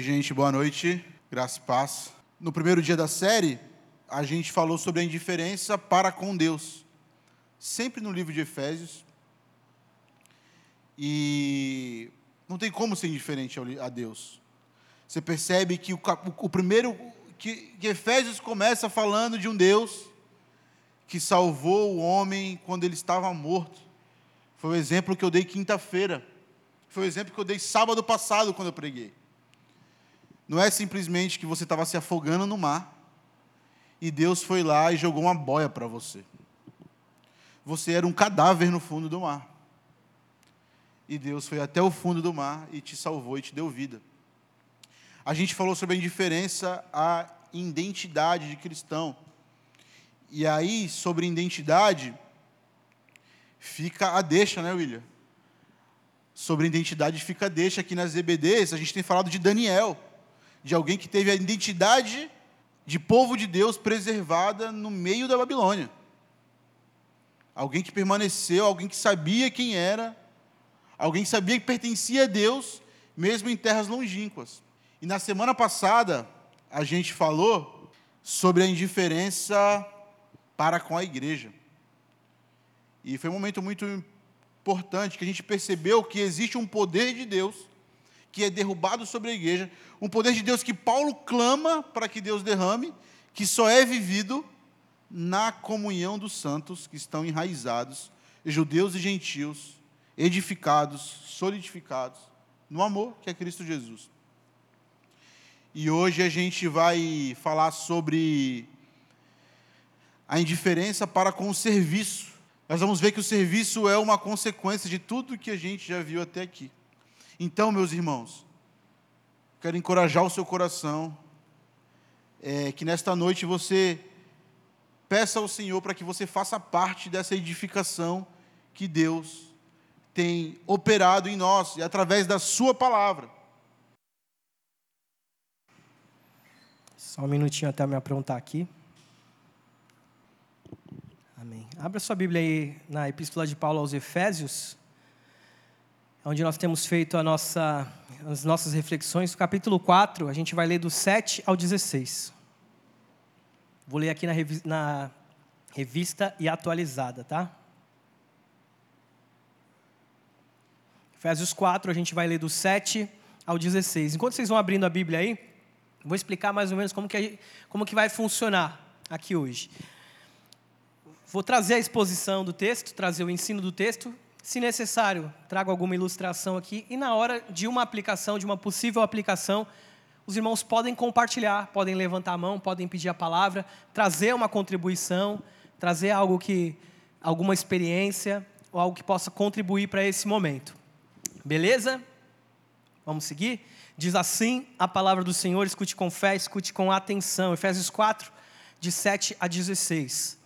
Oi, gente, boa noite. Graça e paz. No primeiro dia da série, a gente falou sobre a indiferença para com Deus. Sempre no livro de Efésios. E não tem como ser indiferente a Deus. Você percebe que o, o primeiro que, que Efésios começa falando de um Deus que salvou o homem quando ele estava morto. Foi o exemplo que eu dei quinta-feira. Foi o exemplo que eu dei sábado passado quando eu preguei. Não é simplesmente que você estava se afogando no mar e Deus foi lá e jogou uma boia para você. Você era um cadáver no fundo do mar. E Deus foi até o fundo do mar e te salvou e te deu vida. A gente falou sobre a indiferença à identidade de cristão. E aí, sobre identidade, fica a deixa, né, William? Sobre identidade fica a deixa. Aqui nas EBDs, a gente tem falado de Daniel, de alguém que teve a identidade de povo de Deus preservada no meio da Babilônia. Alguém que permaneceu, alguém que sabia quem era, alguém que sabia que pertencia a Deus, mesmo em terras longínquas. E na semana passada, a gente falou sobre a indiferença para com a igreja. E foi um momento muito importante que a gente percebeu que existe um poder de Deus que é derrubado sobre a igreja, um poder de Deus que Paulo clama para que Deus derrame, que só é vivido na comunhão dos santos que estão enraizados, judeus e gentios, edificados, solidificados no amor que é Cristo Jesus. E hoje a gente vai falar sobre a indiferença para com o serviço. Nós vamos ver que o serviço é uma consequência de tudo que a gente já viu até aqui. Então, meus irmãos, quero encorajar o seu coração, é, que nesta noite você peça ao Senhor para que você faça parte dessa edificação que Deus tem operado em nós e através da Sua palavra. Só um minutinho até me aprontar aqui. Amém. Abra sua Bíblia aí na Epístola de Paulo aos Efésios, onde nós temos feito a nossa, as nossas reflexões. Capítulo 4, a gente vai ler do 7 ao 16. Vou ler aqui na, na revista e atualizada, tá? Efésios 4, a gente vai ler do 7 ao 16. Enquanto vocês vão abrindo a Bíblia aí, Vou explicar mais ou menos como que, como que vai funcionar aqui hoje. Vou trazer a exposição do texto, trazer o ensino do texto. Se necessário, trago alguma ilustração aqui. E na hora de uma aplicação, de uma possível aplicação, os irmãos podem compartilhar, podem levantar a mão, podem pedir a palavra, trazer uma contribuição, trazer algo que, alguma experiência ou algo que possa contribuir para esse momento. Beleza? Vamos seguir? Diz assim a palavra do Senhor, escute com fé, escute com atenção. Efésios 4, de 7 a 16.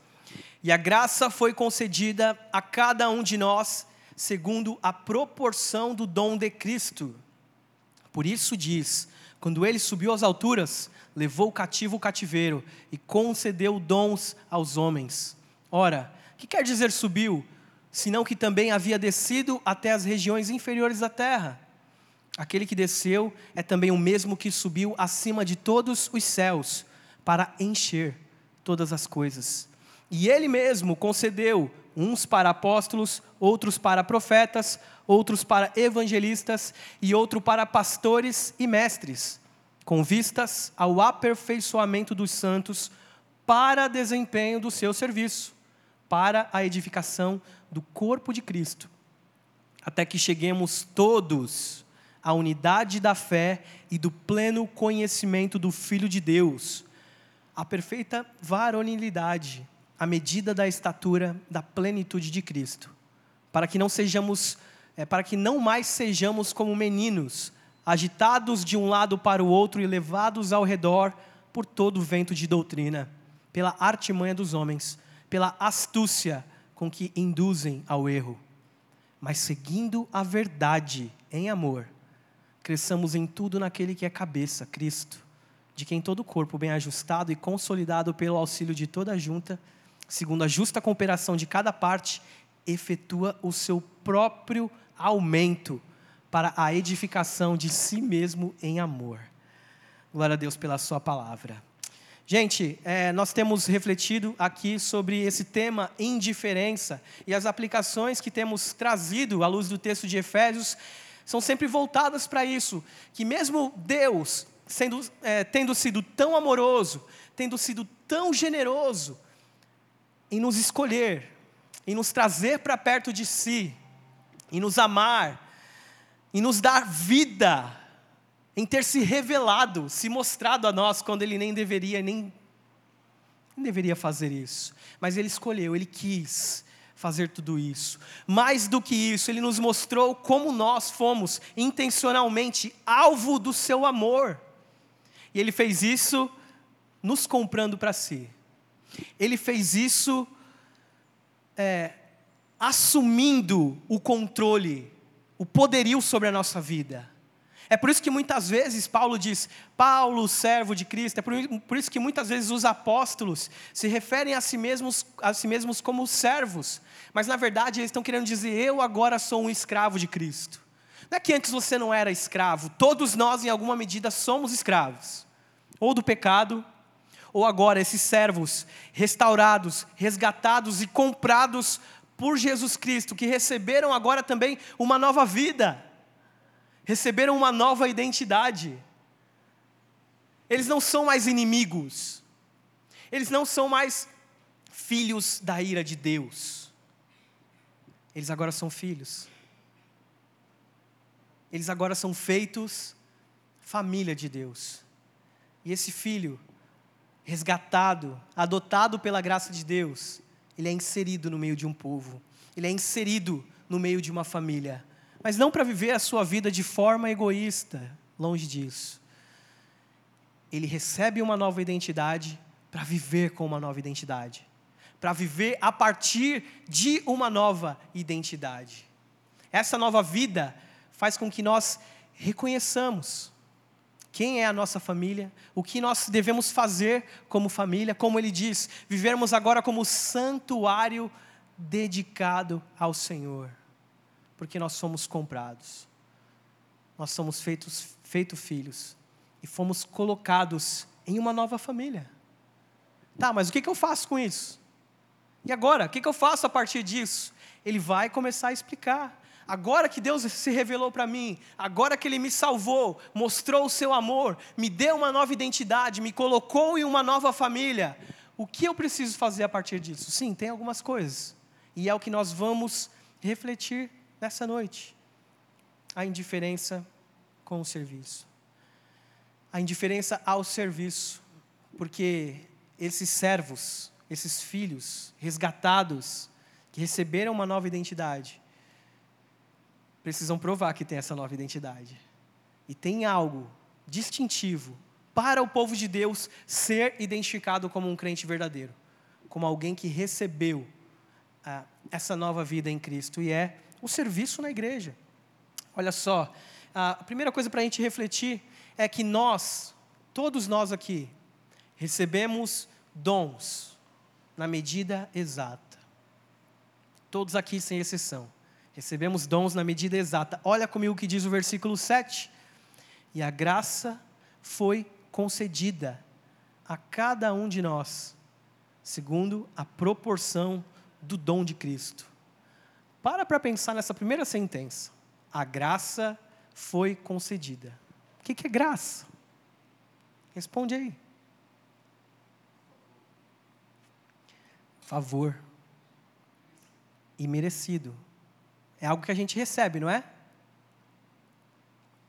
E a graça foi concedida a cada um de nós, segundo a proporção do dom de Cristo. Por isso diz: quando ele subiu às alturas, levou cativo o cativeiro e concedeu dons aos homens. Ora, o que quer dizer subiu? Senão que também havia descido até as regiões inferiores da terra. Aquele que desceu é também o mesmo que subiu acima de todos os céus para encher todas as coisas. E ele mesmo concedeu uns para apóstolos, outros para profetas, outros para evangelistas e outro para pastores e mestres, com vistas ao aperfeiçoamento dos santos para desempenho do seu serviço, para a edificação do corpo de Cristo, até que cheguemos todos a unidade da fé e do pleno conhecimento do Filho de Deus, a perfeita varonilidade, a medida da estatura da plenitude de Cristo, para que não sejamos, é, para que não mais sejamos como meninos, agitados de um lado para o outro e levados ao redor por todo o vento de doutrina, pela artimanha dos homens, pela astúcia com que induzem ao erro, mas seguindo a verdade em amor, cresçamos em tudo naquele que é cabeça, Cristo, de quem todo o corpo, bem ajustado e consolidado pelo auxílio de toda a junta, segundo a justa cooperação de cada parte, efetua o seu próprio aumento para a edificação de si mesmo em amor, Glória a Deus pela Sua palavra. Gente, é, nós temos refletido aqui sobre esse tema indiferença e as aplicações que temos trazido à luz do texto de Efésios são sempre voltadas para isso, que mesmo Deus, sendo, é, tendo sido tão amoroso, tendo sido tão generoso em nos escolher, em nos trazer para perto de si, em nos amar, em nos dar vida, em ter se revelado, se mostrado a nós quando ele nem deveria nem, nem deveria fazer isso. Mas ele escolheu, ele quis fazer tudo isso. Mais do que isso, ele nos mostrou como nós fomos intencionalmente alvo do seu amor. E ele fez isso nos comprando para si. Ele fez isso é, assumindo o controle, o poderio sobre a nossa vida. É por isso que muitas vezes Paulo diz, Paulo, servo de Cristo, é por, isso que muitas vezes os apóstolos se referem a si, mesmos, a si mesmos como servos, mas na verdade eles estão querendo dizer, eu agora sou um escravo de Cristo. Não é que antes você não era escravo, todos nós em alguma medida somos escravos, ou do pecado, ou agora esses servos restaurados, resgatados e comprados por Jesus Cristo, que receberam agora também uma nova vida, receberam uma nova identidade. Eles não são mais inimigos, eles não são mais filhos da ira de Deus, eles agora são filhos, eles agora são feitos família de Deus, e esse filho resgatado, adotado pela graça de Deus, ele é inserido no meio de um povo, ele é inserido no meio de uma família, mas não para viver a sua vida de forma egoísta, longe disso. Ele recebe uma nova identidade para viver com uma nova identidade, para viver a partir de uma nova identidade. Essa nova vida faz com que nós reconheçamos quem é a nossa família, o que nós devemos fazer como família, como ele diz, vivermos agora como santuário dedicado ao Senhor, porque nós somos comprados, nós somos feitos feito filhos e fomos colocados em uma nova família. Tá, mas o que, eu faço com isso? E agora, o que eu faço a partir disso? Ele vai começar a explicar. Agora que Deus se revelou para mim, agora que Ele me salvou, mostrou o seu amor, me deu uma nova identidade, me colocou em uma nova família, o que eu preciso fazer a partir disso? Sim, tem algumas coisas, e é o que nós vamos refletir nessa noite: a indiferença com o serviço. A indiferença ao serviço, porque esses servos, esses filhos resgatados, que receberam uma nova identidade, precisam provar que tem essa nova identidade. E tem algo distintivo para o povo de Deus ser identificado como um crente verdadeiro, como alguém que recebeu ah, essa nova vida em Cristo, e é o serviço na igreja. Olha só, a primeira coisa para a gente refletir é que nós, todos nós aqui, recebemos dons na medida exata. Todos aqui, sem exceção. Recebemos dons na medida exata. Olha comigo o que diz o versículo 7. E a graça foi concedida a cada um de nós, segundo a proporção do dom de Cristo. Para para pensar nessa primeira sentença. A graça foi concedida. O que é graça? Responde aí. Favor. Imerecido. É algo que a gente recebe, não é?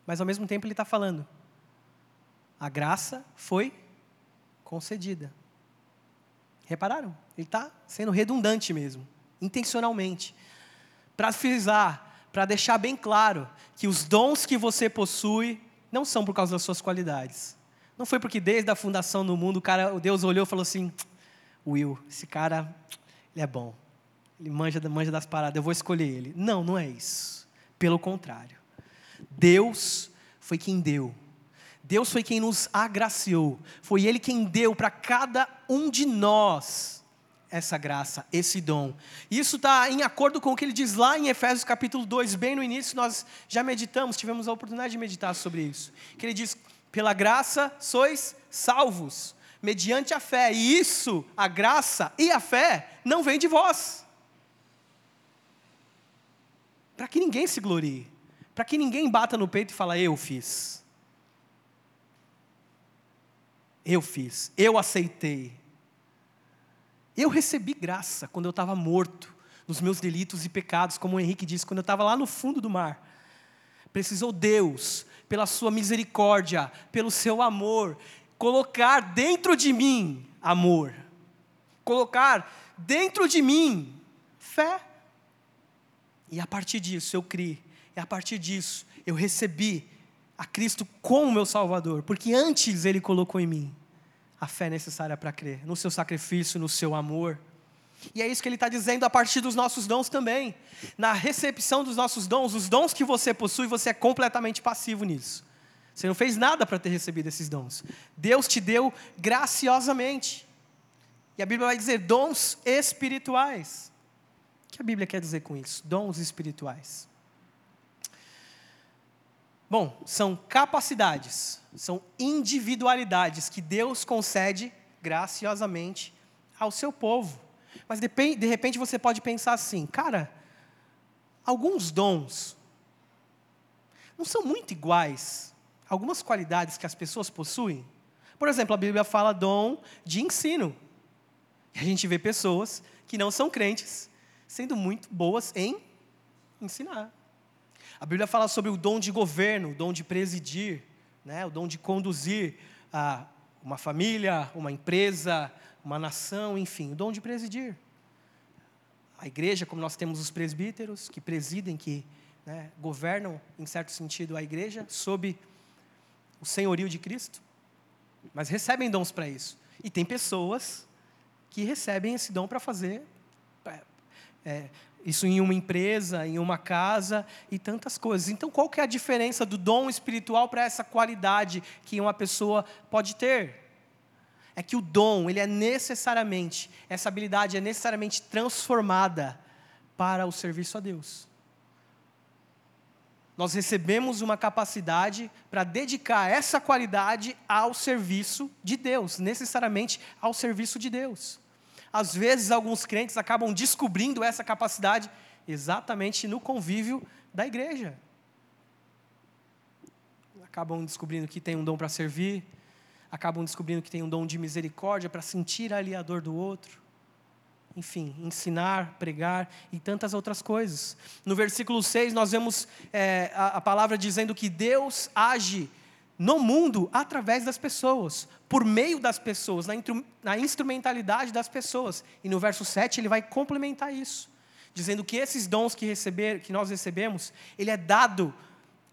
Mas ao mesmo tempo ele está falando: a graça foi concedida. Repararam? Ele está sendo redundante mesmo, intencionalmente. Para frisar, para deixar bem claro que os dons que você possui não são por causa das suas qualidades. Não foi porque desde a fundação do mundo o cara, Deus olhou e falou assim: Will, esse cara, ele é bom. Ele manja, manja das paradas, eu vou escolher ele. Não, não é isso. Pelo contrário. Deus foi quem deu. Deus foi quem nos agraciou. Foi Ele quem deu para cada um de nós essa graça, esse dom. Isso está em acordo com o que ele diz lá em Efésios capítulo 2, bem no início, nós já meditamos, tivemos a oportunidade de meditar sobre isso. Que ele diz: Pela graça sois salvos, mediante a fé. E isso, a graça e a fé, não vem de vós. Para que ninguém se glorie. Para que ninguém bata no peito e fala, eu fiz. Eu fiz, eu aceitei. Eu recebi graça quando eu estava morto nos meus delitos e pecados, como o Henrique disse, quando eu estava lá no fundo do mar. Precisou Deus, pela sua misericórdia, pelo seu amor, colocar dentro de mim amor, colocar dentro de mim fé. E a partir disso eu criei, e a partir disso eu recebi a Cristo como meu Salvador, porque antes Ele colocou em mim a fé necessária para crer, no seu sacrifício, no seu amor. E é isso que ele está dizendo a partir dos nossos dons também. Na recepção dos nossos dons, os dons que você possui, você é completamente passivo nisso. Você não fez nada para ter recebido esses dons. Deus te deu graciosamente. E a Bíblia vai dizer dons espirituais. Que a Bíblia quer dizer com isso? Dons espirituais. Bom, são capacidades, são individualidades que Deus concede graciosamente ao seu povo. Mas de, de repente você pode pensar assim, cara, alguns dons não são muito iguais, algumas qualidades que as pessoas possuem. Por exemplo, a Bíblia fala dom de ensino. E a gente vê pessoas que não são crentes sendo muito boas em ensinar. A Bíblia fala sobre o dom de governo, o dom de presidir, né? o dom de conduzir a uma família, uma empresa, uma nação, enfim, o dom de presidir. A igreja, como nós temos os presbíteros, que presidem, que né, governam, em certo sentido, a igreja, sob o senhorio de Cristo, mas recebem dons para isso. E tem pessoas que recebem esse dom para fazer é isso em uma empresa, em uma casa e tantas coisas. Então, qual que é a diferença do dom espiritual para essa qualidade que uma pessoa pode ter? É que o dom, ele é necessariamente, essa habilidade é necessariamente transformada para o serviço a Deus. Nós recebemos uma capacidade para dedicar essa qualidade ao serviço de Deus, necessariamente ao serviço de Deus às vezes alguns crentes acabam descobrindo essa capacidade exatamente no convívio da igreja. Acabam descobrindo que tem um dom para servir, acabam descobrindo que tem um dom de misericórdia para sentir ali a dor do outro. Enfim, ensinar, pregar e tantas outras coisas. No versículo 6, nós vemos é, a, a palavra dizendo que Deus age no mundo através das pessoas, por meio das pessoas, na, instrumentalidade das pessoas. E no verso 7 ele vai complementar isso, dizendo que esses dons que, receber, que nós recebemos, ele é dado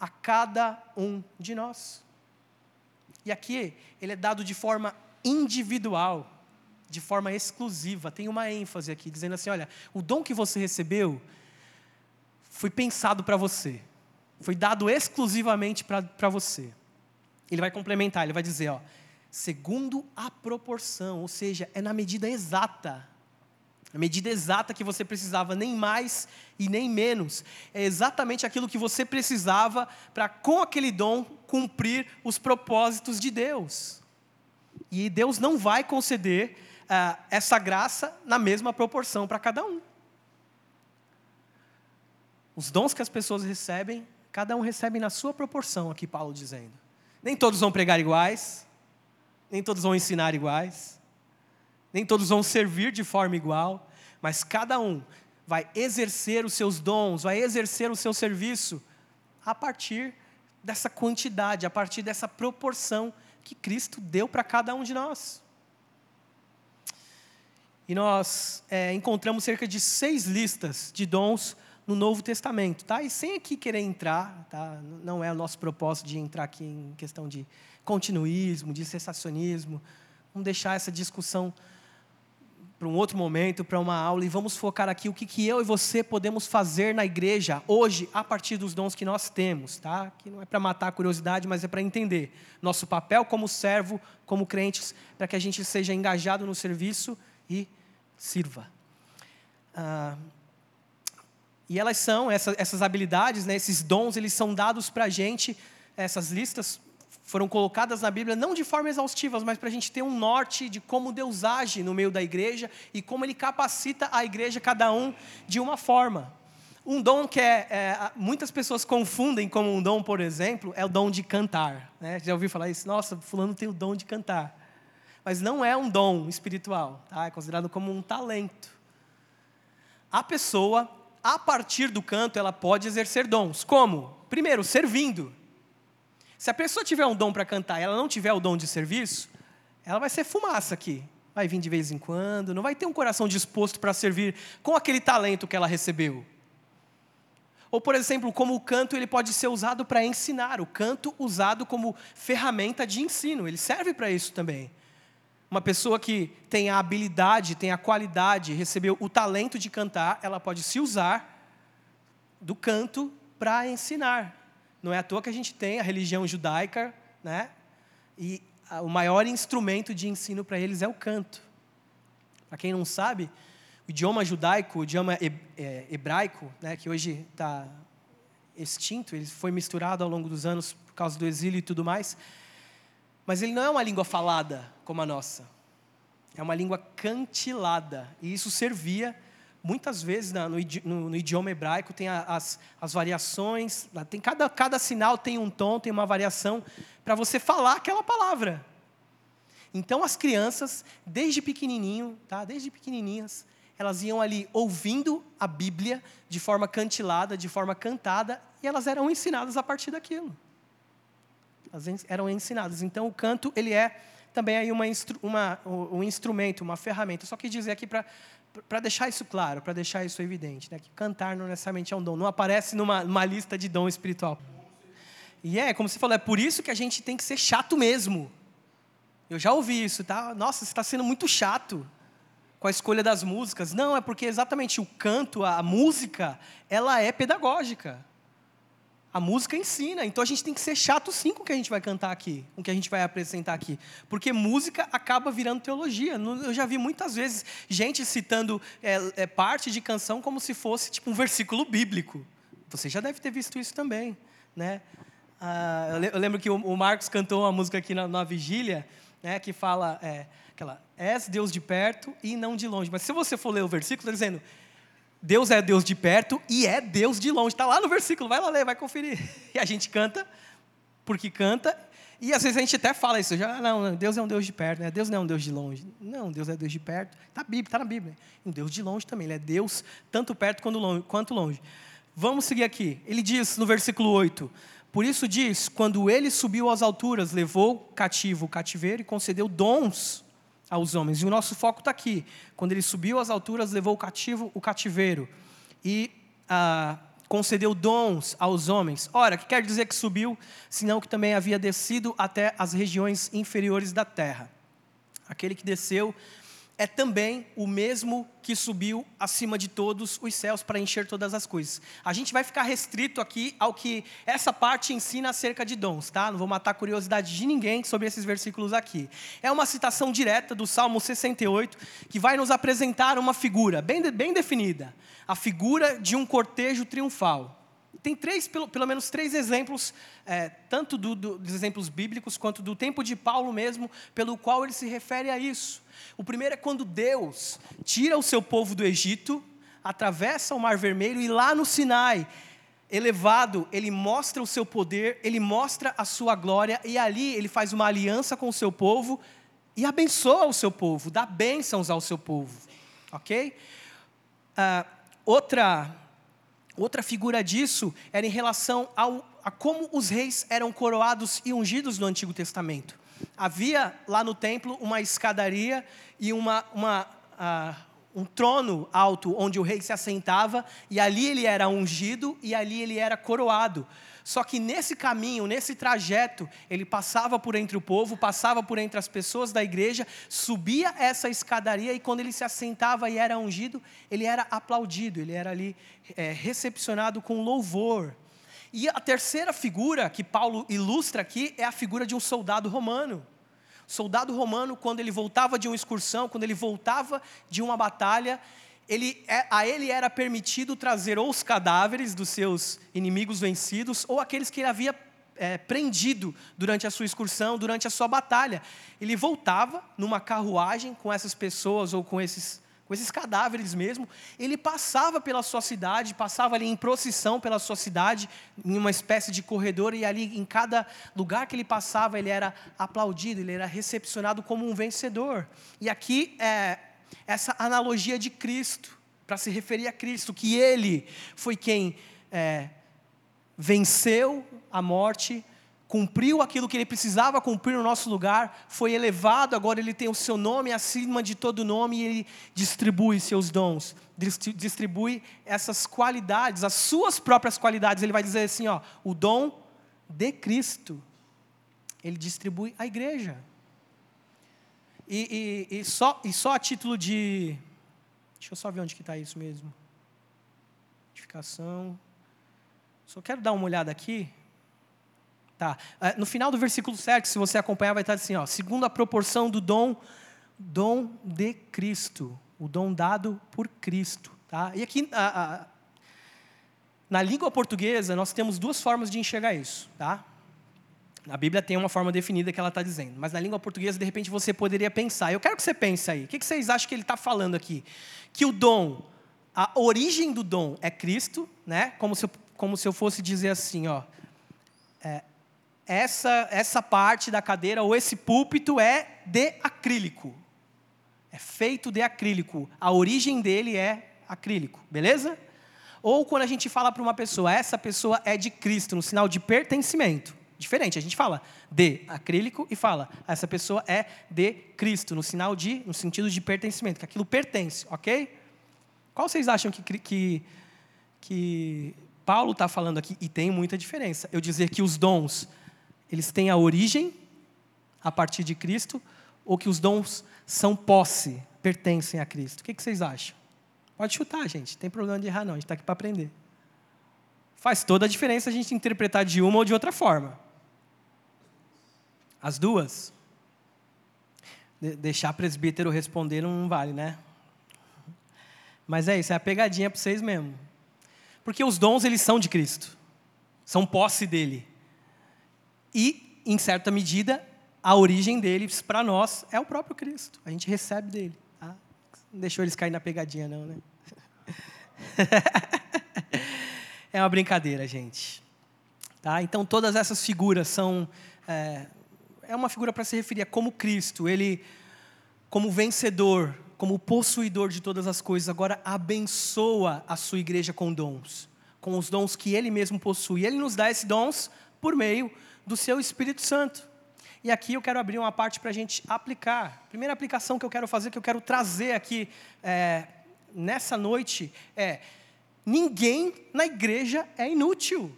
a cada um de nós. E aqui ele é dado de forma individual, de forma exclusiva. Tem uma ênfase aqui, dizendo assim: olha, o dom que você recebeu foi pensado para você, foi dado exclusivamente para você. Ele vai complementar, ele vai dizer, ó, segundo a proporção, ou seja, é na medida exata. A medida exata que você precisava, nem mais e nem menos. É exatamente aquilo que você precisava para, com aquele dom, cumprir os propósitos de Deus. E Deus não vai conceder uh, essa graça na mesma proporção para cada um. Os dons que as pessoas recebem, cada um recebe na sua proporção, aqui Paulo dizendo. Nem todos vão pregar iguais, nem todos vão ensinar iguais, nem todos vão servir de forma igual, mas cada um vai exercer os seus dons, vai exercer o seu serviço a partir dessa quantidade, a partir dessa proporção que Cristo deu para cada um de nós. E nós é, encontramos cerca de seis listas de dons no Novo Testamento, tá? E sem aqui querer entrar, tá? Não é o nosso propósito de entrar aqui em questão de continuismo, de cessacionismo. Vamos deixar essa discussão para um outro momento, para uma aula, e vamos focar aqui o que, que eu e você podemos fazer na igreja hoje, a partir dos dons que nós temos, tá? Que não é para matar a curiosidade, mas é para entender nosso papel como servo, como crentes, para que a gente seja engajado no serviço e sirva. Ah, e elas são, essa, essas habilidades, né, esses dons, eles são dados para a gente, essas listas foram colocadas na Bíblia não de forma exaustiva, mas para a gente ter um norte de como Deus age no meio da igreja e como Ele capacita a igreja, cada um, de uma forma. Um dom que é, é, muitas pessoas confundem como um dom, por exemplo, é o dom de cantar. Né? Já ouviu falar isso? Nossa, fulano tem o dom de cantar. Mas não é um dom espiritual, tá? é considerado como um talento. A pessoa, a partir do canto, ela pode exercer dons. Como? Primeiro, servindo. Se a pessoa tiver um dom para cantar e ela não tiver o dom de serviço, ela vai ser fumaça aqui. Vai vir de vez em quando, não vai ter um coração disposto para servir com aquele talento que ela recebeu. Ou, por exemplo, como o canto ele pode ser usado para ensinar, o canto usado como ferramenta de ensino, ele serve para isso também. Uma pessoa que tem a habilidade, tem a qualidade, recebeu o talento de cantar, ela pode se usar do canto para ensinar. Não é à toa que a gente tem a religião judaica, né? E o maior instrumento de ensino para eles é o canto. Para quem não sabe, o idioma judaico, o idioma é, hebraico, né, que hoje está extinto, ele foi misturado ao longo dos anos por causa do exílio e tudo mais, mas ele não é uma língua falada como a nossa. É uma língua cantilada. E isso servia muitas vezes no, no, no idioma hebraico tem as, as variações, tem cada, cada sinal tem um tom, tem uma variação para você falar aquela palavra. Então as crianças, desde pequenininho, tá? Desde pequenininhas, elas iam ali ouvindo a Bíblia de forma cantilada, de forma cantada, e elas eram ensinadas a partir daquilo. Eram ensinadas. Então o canto ele é também aí uma, uma, um instrumento, uma ferramenta. Só quis dizer aqui para para deixar isso claro, para deixar isso evidente, né? que cantar não necessariamente é um dom, não aparece numa, numa lista de dom espiritual. E é, como você falou, é por isso que a gente tem que ser chato mesmo. Eu já ouvi isso, tá? Nossa, você está sendo muito chato com a escolha das músicas. Não, é porque exatamente o canto, a música, ela é pedagógica. A música ensina, então a gente tem que ser chato sim com o que a gente vai cantar aqui, com o que a gente vai apresentar aqui. Porque música acaba virando teologia. Eu já vi muitas vezes gente citando é, é, parte de canção como se fosse tipo um versículo bíblico. Você já deve ter visto isso também. Né? Ah, eu lembro que o Marcos cantou uma música aqui na, na vigília, né, que fala é, aquela, és Deus de perto e não de longe. Mas se você for ler o versículo, está dizendo, Deus é Deus de perto e é Deus de longe. Está lá no versículo, vai lá ler, vai conferir. E a gente canta, porque canta, e às vezes a gente até fala isso, já, não, Deus é um Deus de perto, né? Deus não é um Deus de longe. Não, Deus é Deus de perto. Está tá na Bíblia. Um Deus de longe também, Ele é Deus tanto perto quanto longe. Quanto longe. Vamos seguir aqui. Ele diz no versículo 8: Por isso diz: quando ele subiu às alturas, levou cativo o cativeiro e concedeu dons aos homens. E o nosso foco está aqui. Quando ele subiu às alturas, levou o cativo, o cativeiro e ah, concedeu dons aos homens. Ora, que quer dizer que subiu, senão que também havia descido até as regiões inferiores da terra. Aquele que desceu é também o mesmo que subiu acima de todos os céus para encher todas as coisas. A gente vai ficar restrito aqui ao que essa parte ensina acerca de dons, tá? Não vou matar a curiosidade de ninguém sobre esses versículos aqui. É uma citação direta do Salmo 68 que vai nos apresentar uma figura bem, bem definida, a figura de um cortejo triunfal tem três, pelo, pelo menos três exemplos, é, tanto do, do, dos exemplos bíblicos quanto do tempo de Paulo mesmo, pelo qual ele se refere a isso. O primeiro é quando Deus tira o seu povo do Egito, atravessa o Mar Vermelho e lá no Sinai, elevado, ele mostra o seu poder, ele mostra a sua glória e ali ele faz uma aliança com o seu povo e abençoa o seu povo, dá bênçãos ao seu povo, ok? Uh, outra Outra figura disso era em relação ao, a como os reis eram coroados e ungidos no Antigo Testamento. Havia lá no templo uma escadaria e uma, uma, uh, um trono alto onde o rei se assentava, e ali ele era ungido e ali ele era coroado. Só que nesse caminho, nesse trajeto, ele passava por entre o povo, passava por entre as pessoas da igreja, subia essa escadaria e quando ele se assentava e era ungido, ele era aplaudido, ele era ali é, recepcionado com louvor. E a terceira figura que Paulo ilustra aqui é a figura de um soldado romano. Soldado romano, quando ele voltava de uma excursão, quando ele voltava de uma batalha, ele, é, a ele era permitido trazer ou os cadáveres dos seus inimigos vencidos, ou aqueles que ele havia é, prendido durante a sua excursão, durante a sua batalha. Ele voltava numa carruagem com essas pessoas ou com esses, com esses cadáveres mesmo. Ele passava pela sua cidade, passava ali em procissão pela sua cidade, em uma espécie de corredor, e ali em cada lugar que ele passava, ele era aplaudido, ele era recepcionado como um vencedor. E aqui é essa analogia de Cristo, para se referir a Cristo, que ele foi quem. É, venceu a morte, cumpriu aquilo que ele precisava cumprir no nosso lugar, foi elevado, agora ele tem o seu nome acima de todo nome e ele distribui seus dons, distribui essas qualidades, as suas próprias qualidades. Ele vai dizer assim: ó, o dom de Cristo, ele distribui à igreja. E, e, e, só, e só a título de. Deixa eu só ver onde que está isso mesmo. Edificação. Só quero dar uma olhada aqui. Tá. É, no final do versículo 7, se você acompanhar, vai estar assim, ó, segundo a proporção do dom, dom de Cristo, o dom dado por Cristo. Tá? E aqui, a, a, na língua portuguesa, nós temos duas formas de enxergar isso. Tá? A Bíblia tem uma forma definida que ela está dizendo, mas na língua portuguesa, de repente, você poderia pensar. Eu quero que você pense aí. O que, vocês acham que ele está falando aqui? Que o dom, a origem do dom é Cristo, né? como se eu como se eu fosse dizer assim, ó, é, essa, essa parte da cadeira ou esse púlpito é de acrílico. É feito de acrílico. A origem dele é acrílico, beleza? Ou quando a gente fala para uma pessoa, essa pessoa é de Cristo, no sinal de pertencimento. Diferente, a gente fala de acrílico e fala, essa pessoa é de Cristo, no sinal de, no sentido de pertencimento, que aquilo pertence, ok? Qual vocês acham que, que, que Paulo está falando aqui, e tem muita diferença, eu dizer que os dons, eles têm a origem a partir de Cristo, ou que os dons são posse, pertencem a Cristo. O que, que vocês acham? Pode chutar, gente, não tem problema de errar não, a gente está aqui para aprender. Faz toda a diferença a gente interpretar de uma ou de outra forma. As duas? De deixar presbítero responder não vale, né? Mas é isso, é a pegadinha para vocês mesmo. Porque os dons, eles são de Cristo. São posse dele. E, em certa medida, a origem deles para nós é o próprio Cristo. A gente recebe dele. Tá? Não deixou eles cair na pegadinha, não, né? é uma brincadeira, gente. Tá? Então, todas essas figuras são. É, é uma figura para se referir a como Cristo, ele, como vencedor, como possuidor de todas as coisas, agora abençoa a sua igreja com dons, com os dons que ele mesmo possui. Ele nos dá esses dons por meio do seu Espírito Santo. E aqui eu quero abrir uma parte para a gente aplicar. primeira aplicação que eu quero fazer, que eu quero trazer aqui é, nessa noite, é: ninguém na igreja é inútil.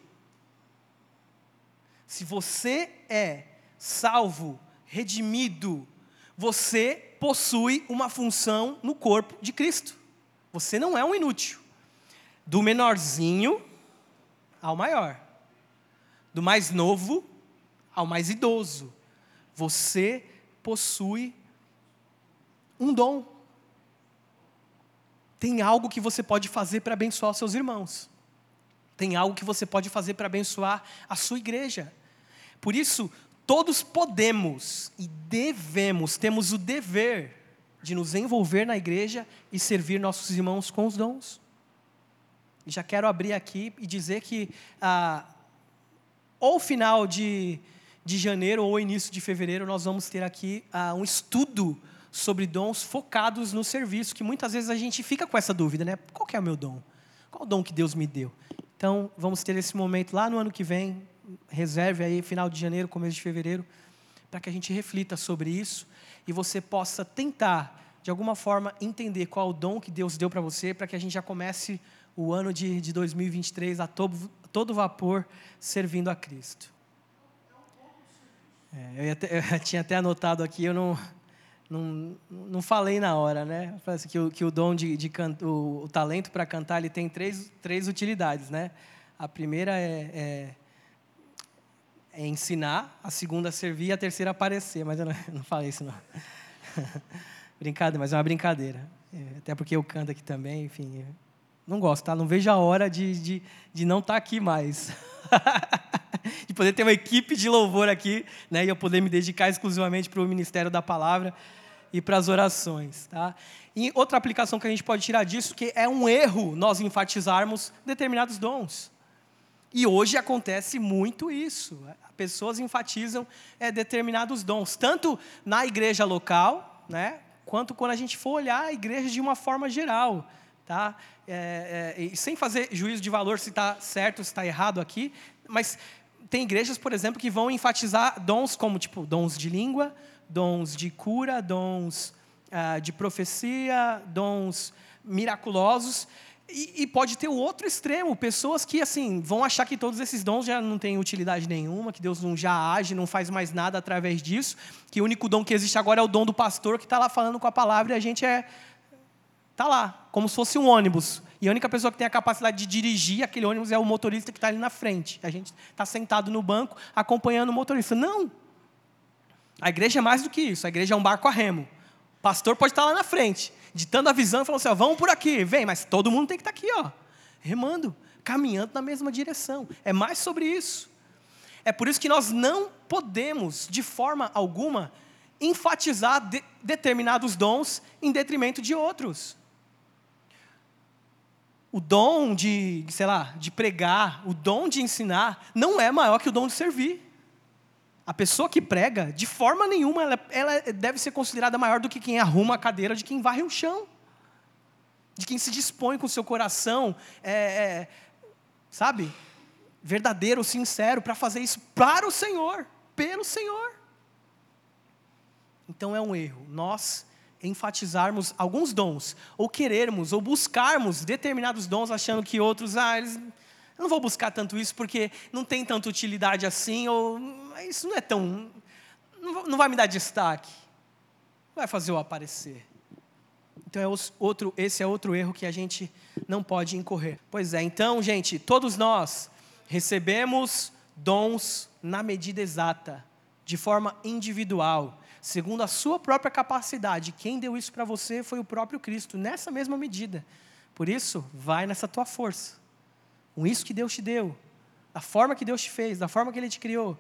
Se você é salvo, redimido, você possui uma função no corpo de Cristo. Você não é um inútil. Do menorzinho ao maior. Do mais novo ao mais idoso. Você possui um dom. Tem algo que você pode fazer para abençoar seus irmãos. Tem algo que você pode fazer para abençoar a sua igreja. Por isso, Todos podemos e devemos, temos o dever de nos envolver na igreja e servir nossos irmãos com os dons. Já quero abrir aqui e dizer que, ah, ou final de, de janeiro ou início de fevereiro, nós vamos ter aqui ah, um estudo sobre dons focados no serviço, que muitas vezes a gente fica com essa dúvida, né? Qual é o meu dom? Qual o dom que Deus me deu? Então, vamos ter esse momento lá no ano que vem, reserve aí final de janeiro, começo de fevereiro, para que a gente reflita sobre isso e você possa tentar, de alguma forma, entender qual o dom que Deus deu para você, para que a gente já comece o ano de, de 2023 a todo, todo vapor servindo a Cristo. É, eu, até, eu, tinha até anotado aqui, eu não, não, não falei na hora, né? Que, o, que o dom de, de can, o, o talento para cantar ele tem três, três utilidades, né? A primeira é, é é ensinar, a segunda servir e a terceira aparecer. Mas eu não, eu não falei isso, não. brincadeira, mas é uma brincadeira. É, até porque eu canto aqui também, enfim. Não gosto, tá? Não vejo a hora de, de, de não estar tá aqui mais. de poder ter uma equipe de louvor aqui, né? E eu poder me dedicar exclusivamente para o ministério da palavra e para as orações, tá? E outra aplicação que a gente pode tirar disso que é um erro nós enfatizarmos determinados dons. E hoje acontece muito isso. Pessoas enfatizam é, determinados dons, tanto na igreja local, né? Quanto quando a gente for olhar a igreja de uma forma geral, tá? É, é, sem fazer juízo de valor se está certo, se está errado aqui, mas tem igrejas, por exemplo, que vão enfatizar dons como tipo dons de língua, dons de cura, dons uh, de profecia, dons miraculosos. E, e, pode ter o outro extremo, pessoas que assim vão achar que todos esses dons já não têm utilidade nenhuma, que Deus não já age, não faz mais nada através disso, que o único dom que existe agora é o dom do pastor que está lá falando com a palavra e a gente é Está lá, como se fosse um ônibus. E a única pessoa que tem a capacidade de dirigir aquele ônibus é o motorista que está ali na frente. A gente está sentado no banco acompanhando o motorista. Não! A igreja é mais do que isso. A igreja é um barco a remo. O pastor pode estar lá na frente, ditando a visão falando assim: ó, vamos por aqui, vem, mas todo mundo tem que estar aqui, ó, remando, caminhando na mesma direção. É mais sobre isso. É por isso que nós não podemos, de forma alguma, enfatizar de, determinados dons em detrimento de outros o dom de, sei lá, de pregar, o dom de ensinar, não é maior que o dom de servir. A pessoa que prega, de forma nenhuma, ela, ela deve ser considerada maior do que quem arruma a cadeira, de quem varre o chão, de quem se dispõe com o seu coração, é, é, sabe, verdadeiro, sincero, para fazer isso para o Senhor, pelo Senhor. Então é um erro. Nós enfatizarmos alguns dons, ou querermos, ou buscarmos determinados dons, achando que outros, ah, eles, eu não vou buscar tanto isso porque não tem tanta utilidade assim, ou isso não é tão, não vai me dar destaque, vai fazer eu aparecer. Então é outro, esse é outro erro que a gente não pode incorrer. Pois é, então, gente, todos nós recebemos dons na medida exata, de forma individual segundo a sua própria capacidade. Quem deu isso para você foi o próprio Cristo, nessa mesma medida. Por isso, vai nessa tua força. Com isso que Deus te deu, da forma que Deus te fez, da forma que Ele te criou.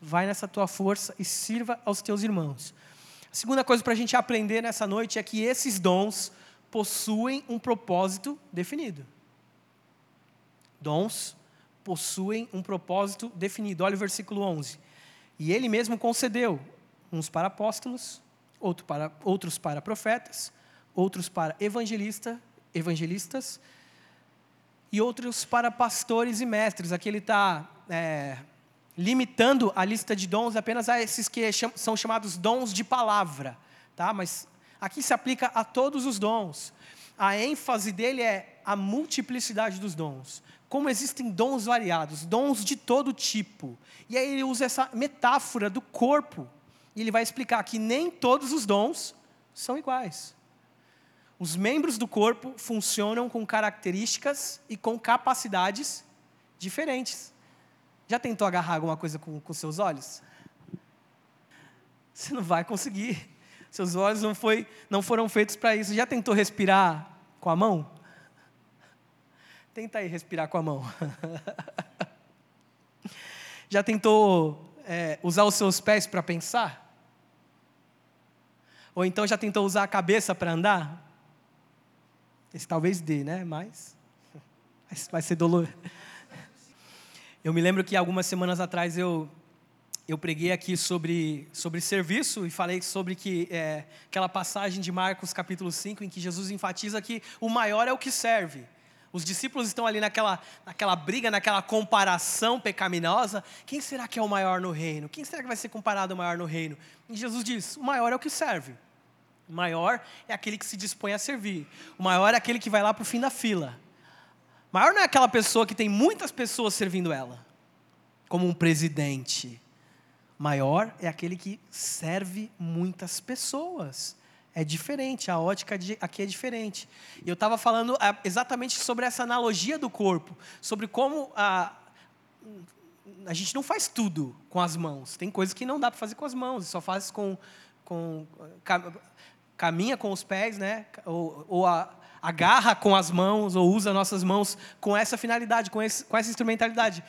Vai nessa tua força e sirva aos teus irmãos. A segunda coisa para a gente aprender nessa noite é que esses dons possuem um propósito definido. Dons possuem um propósito definido. Olha o versículo 11. E ele mesmo concedeu uns para apóstolos, outro para, outros para profetas, outros para evangelista, evangelistas e outros para pastores e mestres. Aqui ele está é, limitando a lista de dons apenas a esses que são chamados dons de palavra, tá? Mas aqui se aplica a todos os dons. A ênfase dele é a multiplicidade dos dons. Como existem dons variados, dons de todo tipo. E aí ele usa essa metáfora do corpo e ele vai explicar que nem todos os dons são iguais. Os membros do corpo funcionam com características e com capacidades diferentes. Já tentou agarrar alguma coisa com, com seus olhos? Você não vai conseguir. Seus olhos não, foi, não foram feitos para isso. Já tentou respirar com a mão? Tenta aí respirar com a mão. Já tentou é, usar os seus pés para pensar? Ou então já tentou usar a cabeça para andar? Esse talvez dê, né? Mas vai ser dolor. Eu me lembro que algumas semanas atrás eu eu preguei aqui sobre, sobre serviço e falei sobre que é, aquela passagem de Marcos capítulo 5 em que Jesus enfatiza que o maior é o que serve. Os discípulos estão ali naquela, naquela briga, naquela comparação pecaminosa. Quem será que é o maior no reino? Quem será que vai ser comparado ao maior no reino? E Jesus diz: o maior é o que serve. Maior é aquele que se dispõe a servir. O maior é aquele que vai lá para o fim da fila. Maior não é aquela pessoa que tem muitas pessoas servindo ela, como um presidente. Maior é aquele que serve muitas pessoas. É diferente, a ótica aqui é diferente. E eu estava falando ah, exatamente sobre essa analogia do corpo, sobre como a, a gente não faz tudo com as mãos. Tem coisas que não dá para fazer com as mãos, só faz com, com caminha com os pés, né? ou, ou a, agarra com as mãos, ou usa nossas mãos com essa finalidade, com, esse, com essa instrumentalidade.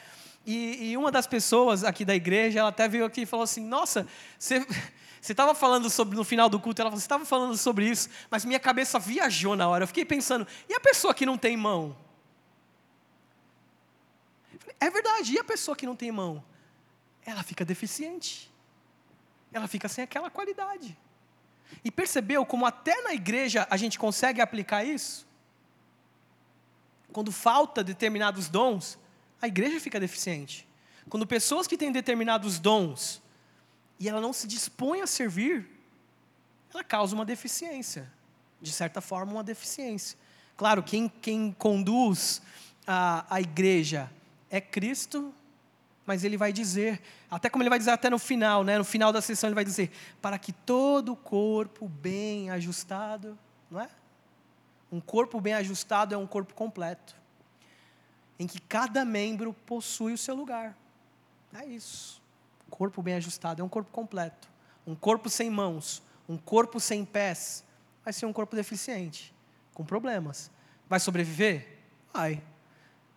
E, e, uma das pessoas aqui da igreja, ela até veio aqui e falou assim: Nossa, você. Estava falando sobre, no final do culto, ela falou, você estava falando sobre isso, mas minha cabeça viajou na hora. Eu fiquei pensando, e a pessoa que não tem mão? É verdade, e a pessoa que não tem mão? Ela fica deficiente. Ela fica sem aquela qualidade. E percebeu como até na igreja a gente consegue aplicar isso? Quando falta determinados dons, a igreja fica deficiente. Quando pessoas que têm determinados dons e ela não se dispõe a servir, ela causa uma deficiência. De certa forma, uma deficiência. Claro, quem, quem conduz a, a igreja é Cristo, mas ele vai dizer, até como ele vai dizer até no final, né? no final da sessão, ele vai dizer: para que todo o corpo bem ajustado, não é? Um corpo bem ajustado é um corpo completo, em que cada membro possui o seu lugar. É isso. Corpo bem ajustado é um corpo completo. Um corpo sem mãos, um corpo sem pés, vai ser um corpo deficiente, com problemas. Vai sobreviver? Vai.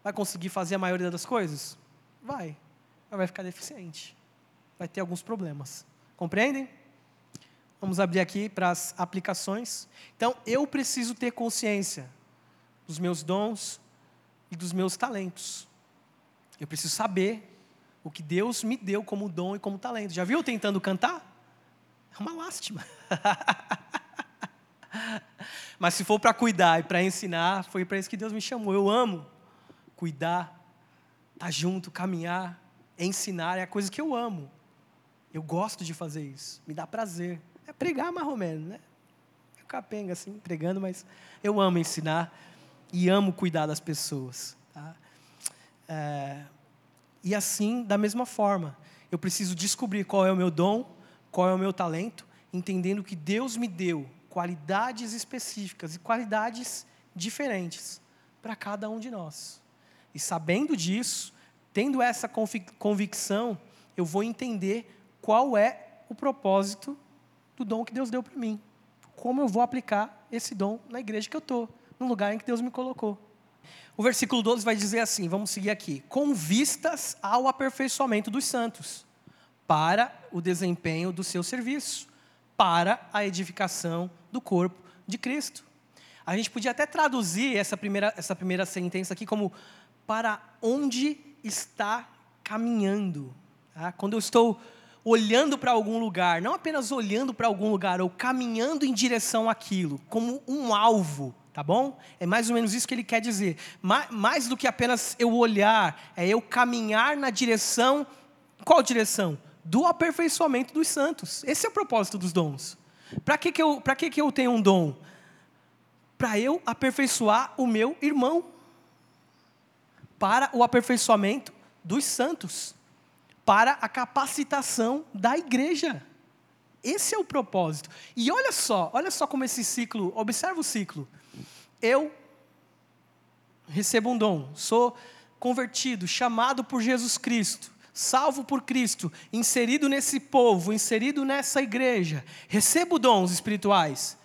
Vai conseguir fazer a maioria das coisas? Vai. Vai ficar deficiente. Vai ter alguns problemas. Compreendem? Vamos abrir aqui para as aplicações. Então, eu preciso ter consciência dos meus dons e dos meus talentos. Eu preciso saber o que Deus me deu como dom e como talento. Já viu tentando cantar? É uma lástima. Mas se for para cuidar e para ensinar, foi para isso que Deus me chamou. Eu amo cuidar, estar tá junto, caminhar, ensinar, é a coisa que eu amo. Eu gosto de fazer isso, me dá prazer. É pregar mais ou menos, né? É capenga assim, pregando, mas eu amo ensinar e amo cuidar das pessoas. Tá? É, e assim, da mesma forma, eu preciso descobrir qual é o meu dom, qual é o meu talento, entendendo que Deus me deu qualidades específicas e qualidades diferentes para cada um de nós. E sabendo disso, tendo essa convicção, eu vou entender qual é o propósito do dom que Deus deu para mim. Como eu vou aplicar esse dom na igreja que eu estou, no lugar em que Deus me colocou. O versículo 12 vai dizer assim: vamos seguir aqui. Com vistas ao aperfeiçoamento dos santos, para o desempenho do seu serviço, para a edificação do corpo de Cristo. A gente podia até traduzir essa primeira, essa primeira sentença aqui como para onde está caminhando. Tá? Quando eu estou olhando para algum lugar, não apenas olhando para algum lugar, ou caminhando em direção àquilo, como um alvo, tá bom? É mais ou menos isso que ele quer dizer. Mais, do que apenas eu olhar, é eu caminhar na direção, qual direção? Do aperfeiçoamento dos santos. Esse é o propósito dos dons. Para que, que, eu, que, que eu tenho um dom? Para eu aperfeiçoar o meu irmão para o aperfeiçoamento dos santos, para a capacitação da igreja. Esse é o propósito. E olha só, olha só como esse ciclo, observa o ciclo. Eu recebo um dom, sou convertido, chamado por Jesus Cristo, salvo por Cristo, inserido nesse povo, inserido nessa igreja, recebo dons espirituais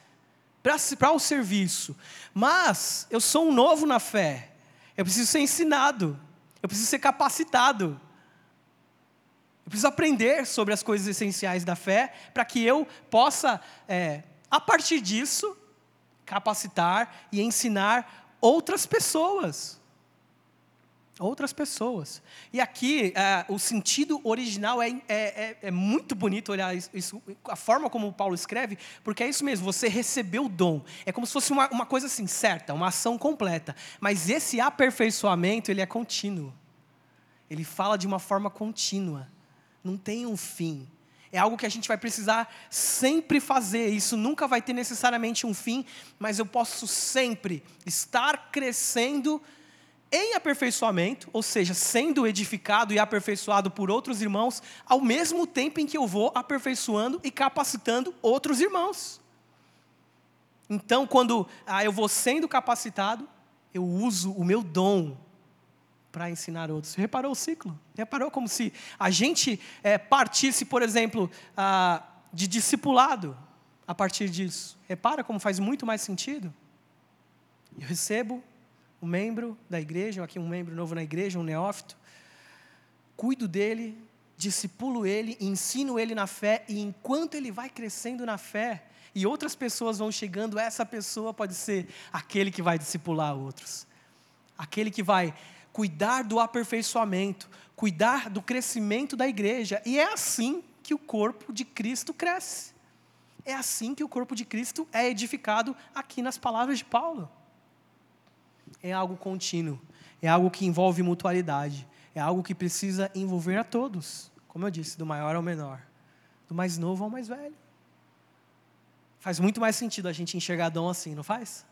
para o serviço, mas eu sou um novo na fé, eu preciso ser ensinado. Eu preciso ser capacitado. Eu preciso aprender sobre as coisas essenciais da fé para que eu possa, é, a partir disso, capacitar e ensinar outras pessoas outras pessoas. E aqui, é, o sentido original é, é, é, é, muito bonito olhar isso, a forma como Paulo escreve, porque é isso mesmo, você recebeu o dom. É como se fosse uma, uma coisa assim, certa, uma ação completa. Mas esse aperfeiçoamento, ele é contínuo. Ele fala de uma forma contínua. Não tem um fim. É algo que a gente vai precisar sempre fazer. Isso nunca vai ter necessariamente um fim, mas eu posso sempre estar crescendo em aperfeiçoamento, ou seja, sendo edificado e aperfeiçoado por outros irmãos, ao mesmo tempo em que eu vou aperfeiçoando e capacitando outros irmãos. Então, quando ah, eu vou sendo capacitado, eu uso o meu dom para ensinar outros. Você reparou o ciclo? Reparou como se a gente é, partisse, por exemplo, ah, de discipulado a partir disso? Repara como faz muito mais sentido? Eu recebo um membro da igreja, aqui um membro novo na igreja, um neófito. cuido dele, discipulo ele, ensino ele na fé, e enquanto ele vai crescendo na fé, e outras pessoas vão chegando, essa pessoa pode ser aquele que vai discipular outros, aquele que vai cuidar do aperfeiçoamento, cuidar do crescimento da igreja, e é assim que o corpo de Cristo cresce. É assim que o corpo de Cristo é edificado aqui nas palavras de Paulo. É algo contínuo, é algo que envolve mutualidade, é algo que precisa envolver a todos, como eu disse, do maior ao menor, do mais novo ao mais velho. Faz muito mais sentido a gente enxergar Dom assim, não faz?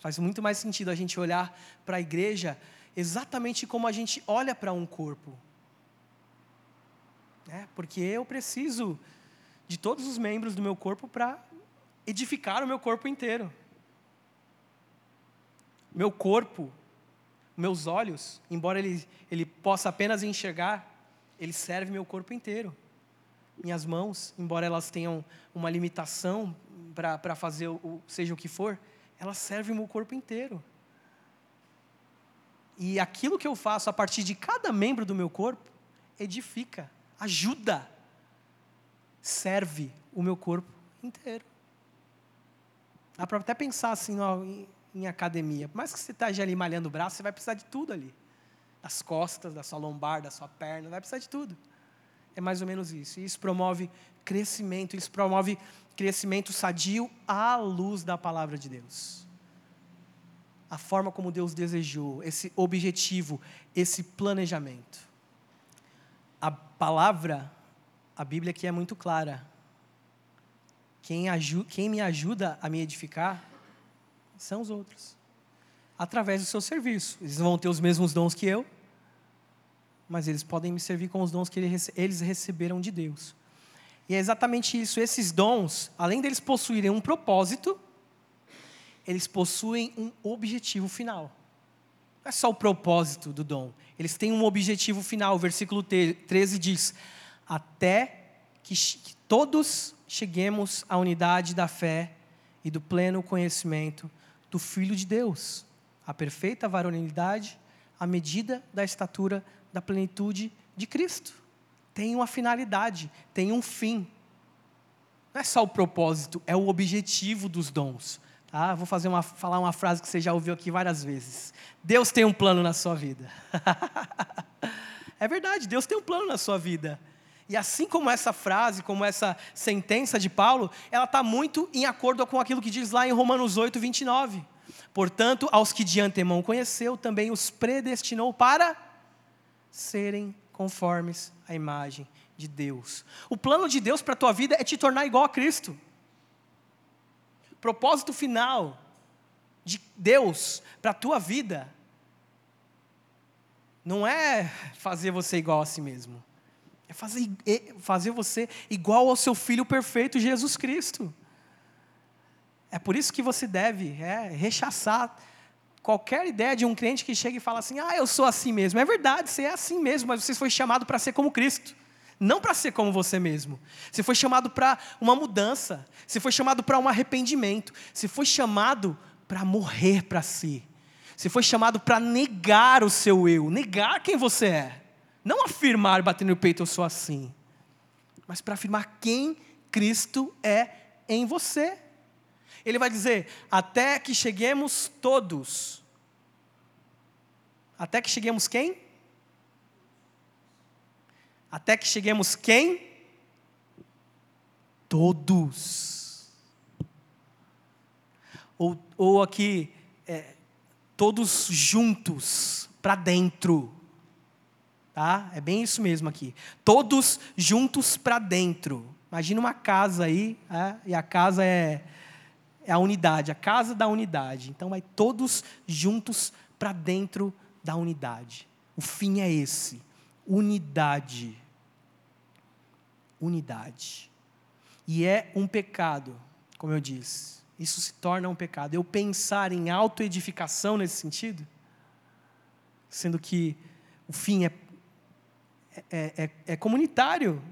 Faz muito mais sentido a gente olhar para a igreja exatamente como a gente olha para um corpo. É, porque eu preciso de todos os membros do meu corpo para edificar o meu corpo inteiro. Meu corpo meus olhos, embora ele, ele possa apenas enxergar, ele serve meu corpo inteiro. Minhas mãos, embora elas tenham uma limitação para fazer o, seja o que for, elas servem meu corpo inteiro. E aquilo que eu faço a partir de cada membro do meu corpo edifica, ajuda, serve o meu corpo inteiro. Dá para até pensar assim, em academia. Por mais que você esteja ali malhando o braço, você vai precisar de tudo ali. Das costas, da sua lombar, da sua perna, vai precisar de tudo. É mais ou menos isso. E isso promove crescimento, isso promove crescimento sadio à luz da palavra de Deus. A forma como Deus desejou, esse objetivo, esse planejamento. A palavra, a Bíblia aqui é muito clara. Quem, quem me ajuda a me edificar são os outros. Através do seu serviço. Eles vão ter os mesmos dons que eu, mas eles podem me servir com os dons que eles receberam de Deus. E é exatamente isso. Esses dons, além deles possuírem um propósito, eles possuem um objetivo final. Não é só o propósito do dom. Eles têm um objetivo final. O versículo 13 diz: Até que todos cheguemos à unidade da fé e do pleno conhecimento do Filho de Deus, a perfeita varonilidade, a medida da estatura da plenitude de Cristo. Tem uma finalidade, tem um fim. Não é só o propósito, é o objetivo dos dons. Tá? Vou fazer uma, falar uma frase que você já ouviu aqui várias vezes. Deus tem um plano na sua vida. é verdade, Deus tem um plano na sua vida. E assim como essa frase, como essa sentença de Paulo, ela está muito em acordo com aquilo que diz lá em Romanos 8, 29. Portanto, aos que de antemão conheceu, também os predestinou para serem conformes à imagem de Deus. O plano de Deus para a tua vida é te tornar igual a Cristo. O propósito final de Deus para a tua vida não é fazer você igual a si mesmo. É fazer, é fazer você igual ao seu filho perfeito, Jesus Cristo. É por isso que você deve é, rechaçar qualquer ideia de um crente que chega e fala assim: ah, eu sou assim mesmo. É verdade, você é assim mesmo, mas você foi chamado para ser como Cristo. Não para ser como você mesmo. Você foi chamado para uma mudança. Você foi chamado para um arrependimento. Você foi chamado para morrer para si. Você foi chamado para negar o seu eu, negar quem você é. Não afirmar, bater no peito, eu sou assim. Mas para afirmar quem Cristo é em você. Ele vai dizer: até que cheguemos todos. Até que cheguemos quem? Até que cheguemos quem? Todos. Ou, ou aqui, é, todos juntos, para dentro. Tá? É bem isso mesmo aqui. Todos juntos para dentro. Imagina uma casa aí, é? e a casa é, é a unidade, a casa da unidade. Então, vai todos juntos para dentro da unidade. O fim é esse: unidade. Unidade. E é um pecado, como eu disse. Isso se torna um pecado. Eu pensar em autoedificação nesse sentido, sendo que o fim é é, é, é comunitário.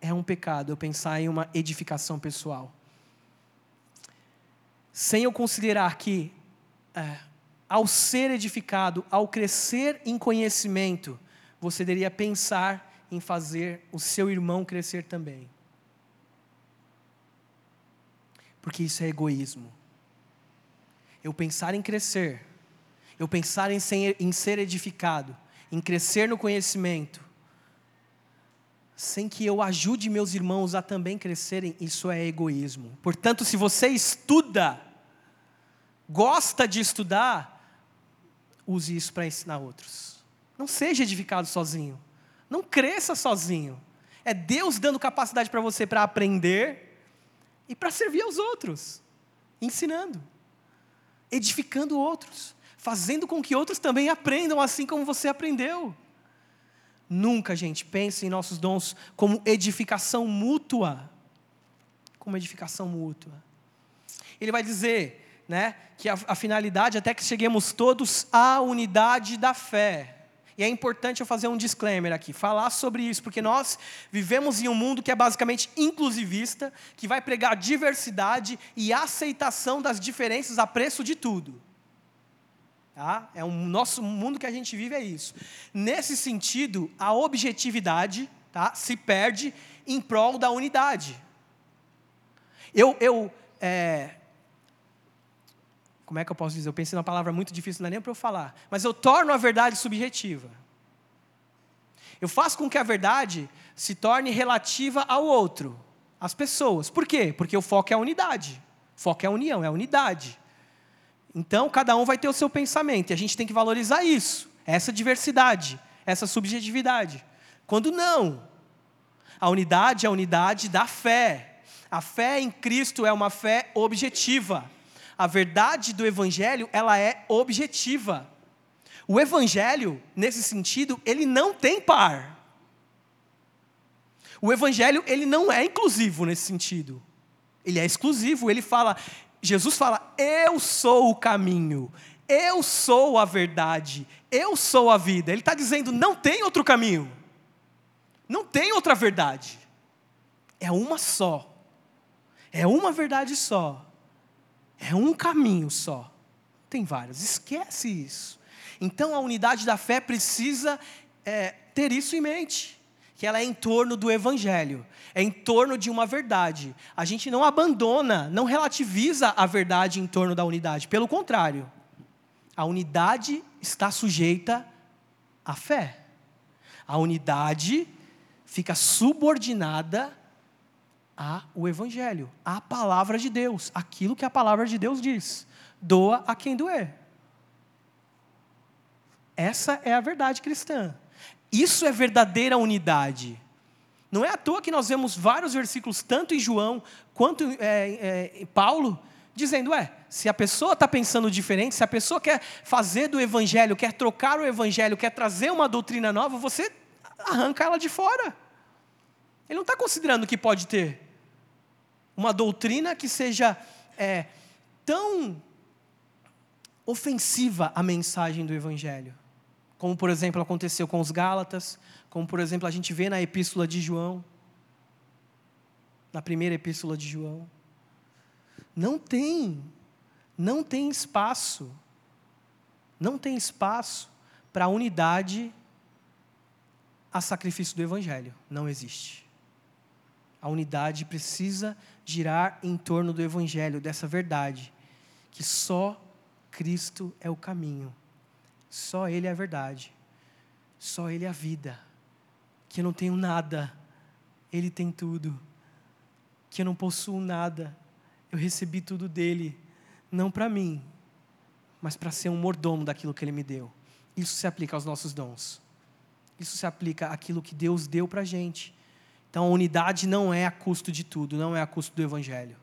É um pecado eu pensar em uma edificação pessoal. Sem eu considerar que é, ao ser edificado, ao crescer em conhecimento, você deveria pensar em fazer o seu irmão crescer também. Porque isso é egoísmo. Eu pensar em crescer, eu pensar em ser, em ser edificado, em crescer no conhecimento, sem que eu ajude meus irmãos a também crescerem, isso é egoísmo. Portanto, se você estuda, gosta de estudar, use isso para ensinar outros. Não seja edificado sozinho. Não cresça sozinho. É Deus dando capacidade para você para aprender e para servir aos outros, ensinando, edificando outros, fazendo com que outros também aprendam assim como você aprendeu. Nunca, gente, pense em nossos dons como edificação mútua. Como edificação mútua. Ele vai dizer, né, que a, a finalidade até que cheguemos todos à unidade da fé. E é importante eu fazer um disclaimer aqui, falar sobre isso, porque nós vivemos em um mundo que é basicamente inclusivista, que vai pregar diversidade e aceitação das diferenças a preço de tudo. Tá? É o nosso mundo que a gente vive é isso. Nesse sentido, a objetividade tá, se perde em prol da unidade. Eu, eu é, como é que eu posso dizer? Eu pensei numa palavra muito difícil, não é nem para eu falar. Mas eu torno a verdade subjetiva. Eu faço com que a verdade se torne relativa ao outro, às pessoas. Por quê? Porque o foco é a unidade. O foco é a união, é a unidade. Então, cada um vai ter o seu pensamento, e a gente tem que valorizar isso, essa diversidade, essa subjetividade. Quando não, a unidade é a unidade da fé. A fé em Cristo é uma fé objetiva. A verdade do evangelho, ela é objetiva. O evangelho, nesse sentido, ele não tem par. O evangelho, ele não é inclusivo nesse sentido. Ele é exclusivo, ele fala, Jesus fala: Eu sou o caminho, eu sou a verdade, eu sou a vida. Ele está dizendo: não tem outro caminho, não tem outra verdade, é uma só, é uma verdade só, é um caminho só, tem vários, esquece isso. Então a unidade da fé precisa é, ter isso em mente que ela é em torno do Evangelho, é em torno de uma verdade. A gente não abandona, não relativiza a verdade em torno da unidade, pelo contrário, a unidade está sujeita à fé. A unidade fica subordinada ao Evangelho, à palavra de Deus, aquilo que a palavra de Deus diz. Doa a quem doer. Essa é a verdade cristã. Isso é verdadeira unidade. Não é à toa que nós vemos vários versículos, tanto em João quanto é, é, em Paulo, dizendo: é, se a pessoa está pensando diferente, se a pessoa quer fazer do evangelho, quer trocar o evangelho, quer trazer uma doutrina nova, você arranca ela de fora. Ele não está considerando que pode ter uma doutrina que seja é, tão ofensiva à mensagem do evangelho como por exemplo aconteceu com os Gálatas, como por exemplo a gente vê na epístola de João, na primeira epístola de João. Não tem, não tem espaço, não tem espaço para a unidade a sacrifício do Evangelho. Não existe. A unidade precisa girar em torno do Evangelho, dessa verdade, que só Cristo é o caminho só Ele é a verdade. Só Ele é a vida. Que eu não tenho nada. Ele tem tudo. Que eu não possuo nada. Eu recebi tudo dele. Não para mim, mas para ser um mordomo daquilo que Ele me deu. Isso se aplica aos nossos dons. Isso se aplica àquilo que Deus deu para a gente. Então a unidade não é a custo de tudo, não é a custo do Evangelho.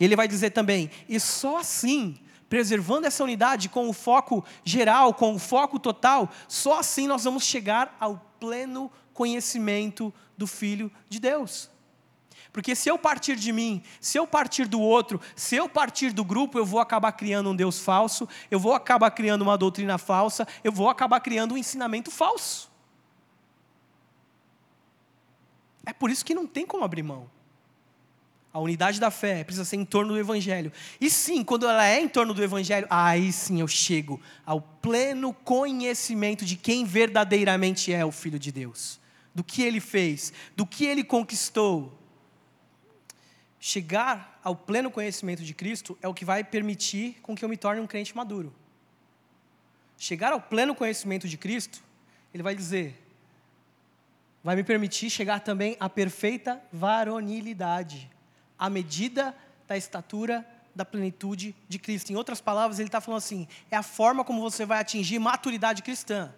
Ele vai dizer também, e só assim preservando essa unidade com o foco geral, com o foco total, só assim nós vamos chegar ao pleno conhecimento do Filho de Deus. Porque se eu partir de mim, se eu partir do outro, se eu partir do grupo, eu vou acabar criando um Deus falso, eu vou acabar criando uma doutrina falsa, eu vou acabar criando um ensinamento falso. É por isso que não tem como abrir mão. A unidade da fé precisa ser em torno do Evangelho. E sim, quando ela é em torno do Evangelho, aí sim eu chego ao pleno conhecimento de quem verdadeiramente é o Filho de Deus, do que ele fez, do que ele conquistou. Chegar ao pleno conhecimento de Cristo é o que vai permitir com que eu me torne um crente maduro. Chegar ao pleno conhecimento de Cristo, ele vai dizer, vai me permitir chegar também à perfeita varonilidade à medida da estatura da plenitude de Cristo. Em outras palavras, ele está falando assim: é a forma como você vai atingir maturidade cristã,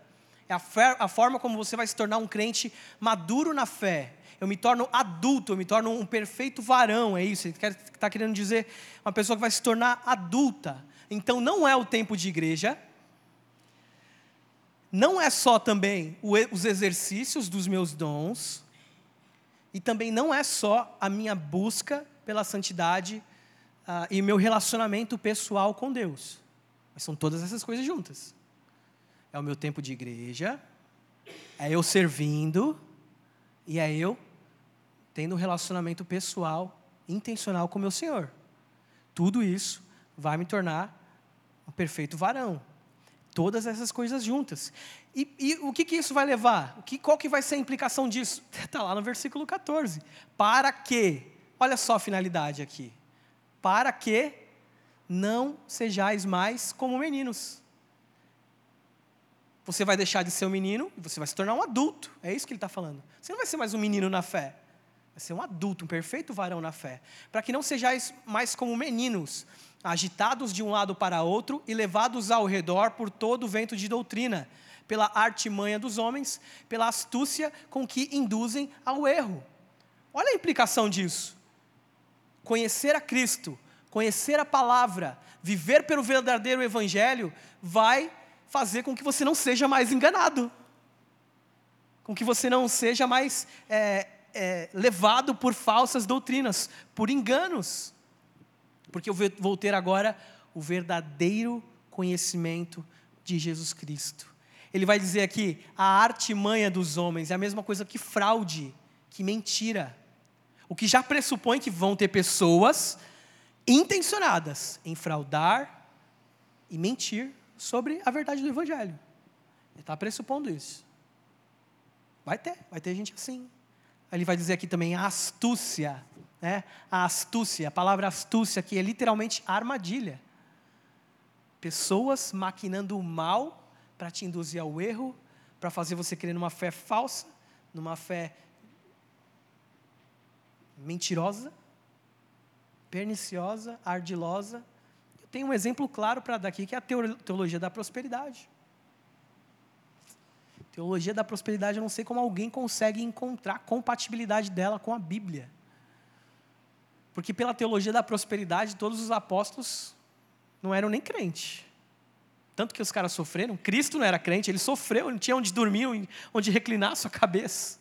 é a, a forma como você vai se tornar um crente maduro na fé. Eu me torno adulto, eu me torno um perfeito varão, é isso. Ele está querendo dizer uma pessoa que vai se tornar adulta. Então, não é o tempo de igreja, não é só também os exercícios dos meus dons, e também não é só a minha busca pela santidade uh, e meu relacionamento pessoal com Deus. Mas são todas essas coisas juntas. É o meu tempo de igreja, é eu servindo, e é eu tendo um relacionamento pessoal, intencional com meu Senhor. Tudo isso vai me tornar um perfeito varão. Todas essas coisas juntas. E, e o que, que, isso vai levar? O que, qual que vai ser a implicação disso? Está lá no versículo 14. Para que, olha só a finalidade aqui. Para que não sejais mais como meninos. Você vai deixar de ser um menino e você vai se tornar um adulto. É isso que ele está falando. Você não vai ser mais um menino na fé. Vai ser um adulto, um perfeito varão na fé. Para que não sejais mais como meninos, agitados de um lado para outro e levados ao redor por todo o vento de doutrina, pela artimanha dos homens, pela astúcia com que induzem ao erro. Olha a implicação disso. Conhecer a Cristo, conhecer a palavra, viver pelo verdadeiro evangelho, vai fazer com que você não seja mais enganado, com que você não seja mais é, é, levado por falsas doutrinas, por enganos porque eu vou ter agora o verdadeiro conhecimento de Jesus Cristo. Ele vai dizer aqui: a artimanha dos homens é a mesma coisa que fraude, que mentira. O que já pressupõe que vão ter pessoas intencionadas em fraudar e mentir sobre a verdade do Evangelho. Ele está pressupondo isso. Vai ter, vai ter gente assim. Ele vai dizer aqui também a astúcia né? A astúcia, a palavra astúcia aqui é literalmente armadilha. Pessoas maquinando o mal para te induzir ao erro, para fazer você crer numa fé falsa, numa fé mentirosa, perniciosa, ardilosa. Eu tenho um exemplo claro para daqui que é a teologia da prosperidade. Teologia da prosperidade, eu não sei como alguém consegue encontrar compatibilidade dela com a Bíblia. Porque pela teologia da prosperidade, todos os apóstolos não eram nem crentes. Tanto que os caras sofreram. Cristo não era crente, ele sofreu, não tinha onde dormir, onde reclinar a sua cabeça.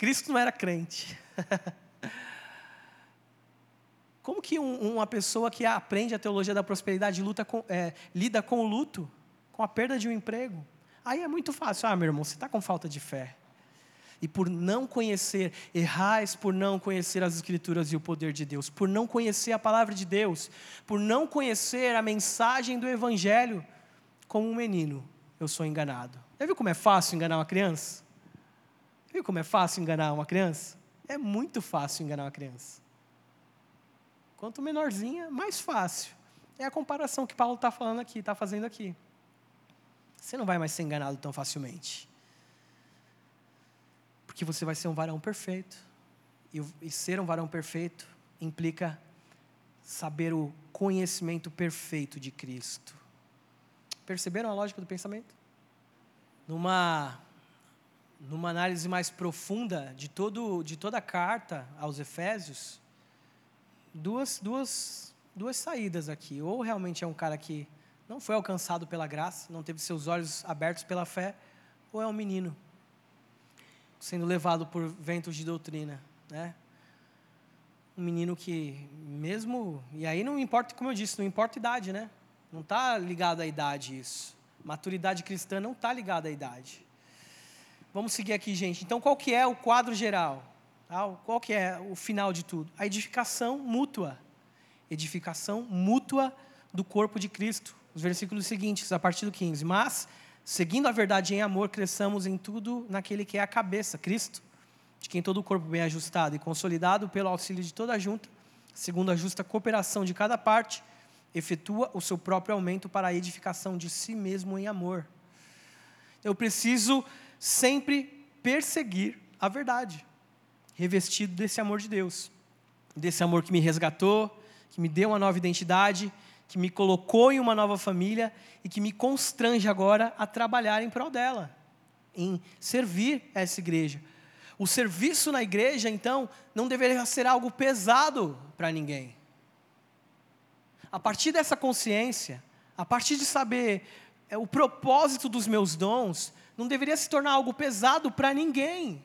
Cristo não era crente. Como que um, uma pessoa que aprende a teologia da prosperidade luta com, é, lida com o luto, com a perda de um emprego? Aí é muito fácil. Ah, meu irmão, você está com falta de fé e por não conhecer, errais por não conhecer as Escrituras e o poder de Deus, por não conhecer a palavra de Deus, por não conhecer a mensagem do Evangelho, como um menino, eu sou enganado. Já viu como é fácil enganar uma criança? Viu como é fácil enganar uma criança? É muito fácil enganar uma criança. Quanto menorzinha, mais fácil. É a comparação que Paulo está falando aqui, está fazendo aqui. Você não vai mais ser enganado tão facilmente porque você vai ser um varão perfeito. E, e ser um varão perfeito implica saber o conhecimento perfeito de Cristo. Perceberam a lógica do pensamento? Numa, numa análise mais profunda de, todo, de toda a carta aos Efésios, duas, duas, duas saídas aqui. Ou realmente é um cara que não foi alcançado pela graça, não teve seus olhos abertos pela fé, ou é um menino sendo levado por ventos de doutrina, né? Um menino que, mesmo. E aí não importa, como eu disse, não importa a idade, né? Não está ligado à idade isso. Maturidade cristã não está ligada à idade. Vamos seguir aqui, gente. Então, qual que é o quadro geral? Tá? Qual que é o final de tudo? A edificação mútua. Edificação mútua do corpo de Cristo. Os versículos seguintes, a partir do 15. Mas, seguindo a verdade em amor, cresçamos em tudo naquele que é a cabeça, Cristo, de quem todo o corpo bem ajustado e consolidado pelo auxílio de toda a junta, segundo a justa cooperação de cada parte, efetua o seu próprio aumento para a edificação de si mesmo em amor. Eu preciso sempre perseguir a verdade, revestido desse amor de Deus, desse amor que me resgatou, que me deu uma nova identidade, que me colocou em uma nova família e que me constrange agora a trabalhar em prol dela, em servir essa igreja. O serviço na igreja, então, não deveria ser algo pesado para ninguém. A partir dessa consciência, a partir de saber é, o propósito dos meus dons, não deveria se tornar algo pesado para ninguém,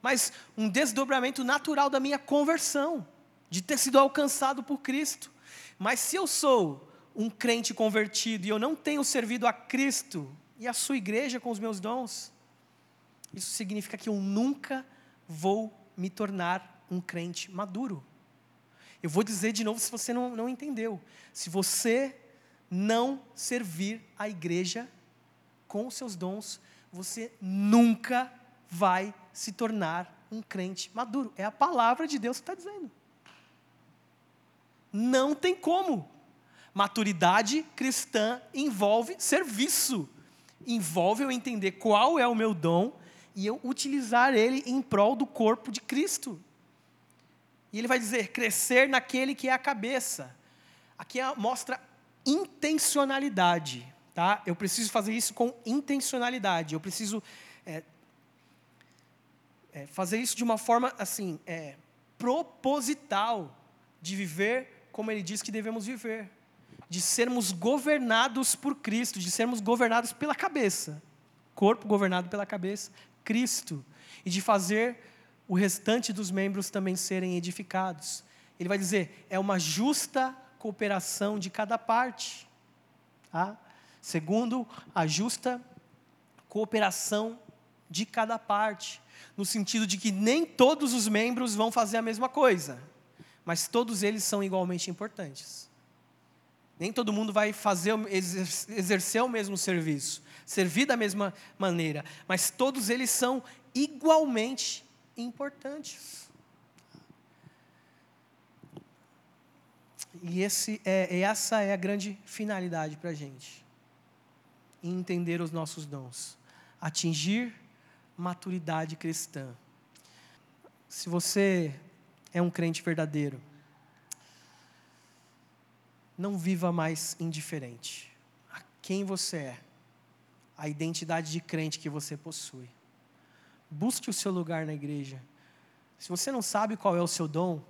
mas um desdobramento natural da minha conversão, de ter sido alcançado por Cristo. Mas se eu sou um crente convertido e eu não tenho servido a Cristo e a sua igreja com os meus dons, isso significa que eu nunca vou me tornar um crente maduro. Eu vou dizer de novo se você não, não entendeu. Se você não servir a igreja com os seus dons, você nunca vai se tornar um crente maduro. É a palavra de Deus que está dizendo. Não tem como. Maturidade cristã envolve serviço, envolve eu entender qual é o meu dom e eu utilizar ele em prol do corpo de Cristo. E ele vai dizer: crescer naquele que é a cabeça. Aqui é, mostra intencionalidade, tá? Eu preciso fazer isso com intencionalidade. Eu preciso é, é, fazer isso de uma forma assim é, proposital de viver como Ele diz que devemos viver, de sermos governados por Cristo, de sermos governados pela cabeça, corpo governado pela cabeça, Cristo, e de fazer o restante dos membros também serem edificados. Ele vai dizer, é uma justa cooperação de cada parte. Tá? Segundo a justa cooperação de cada parte, no sentido de que nem todos os membros vão fazer a mesma coisa, mas todos eles são igualmente importantes. Nem todo mundo vai fazer exercer o mesmo serviço, servir da mesma maneira, mas todos eles são igualmente importantes. E esse é, essa é a grande finalidade para a gente. Entender os nossos dons. Atingir maturidade cristã. Se você é um crente verdadeiro, não viva mais indiferente a quem você é, a identidade de crente que você possui. Busque o seu lugar na igreja. Se você não sabe qual é o seu dom,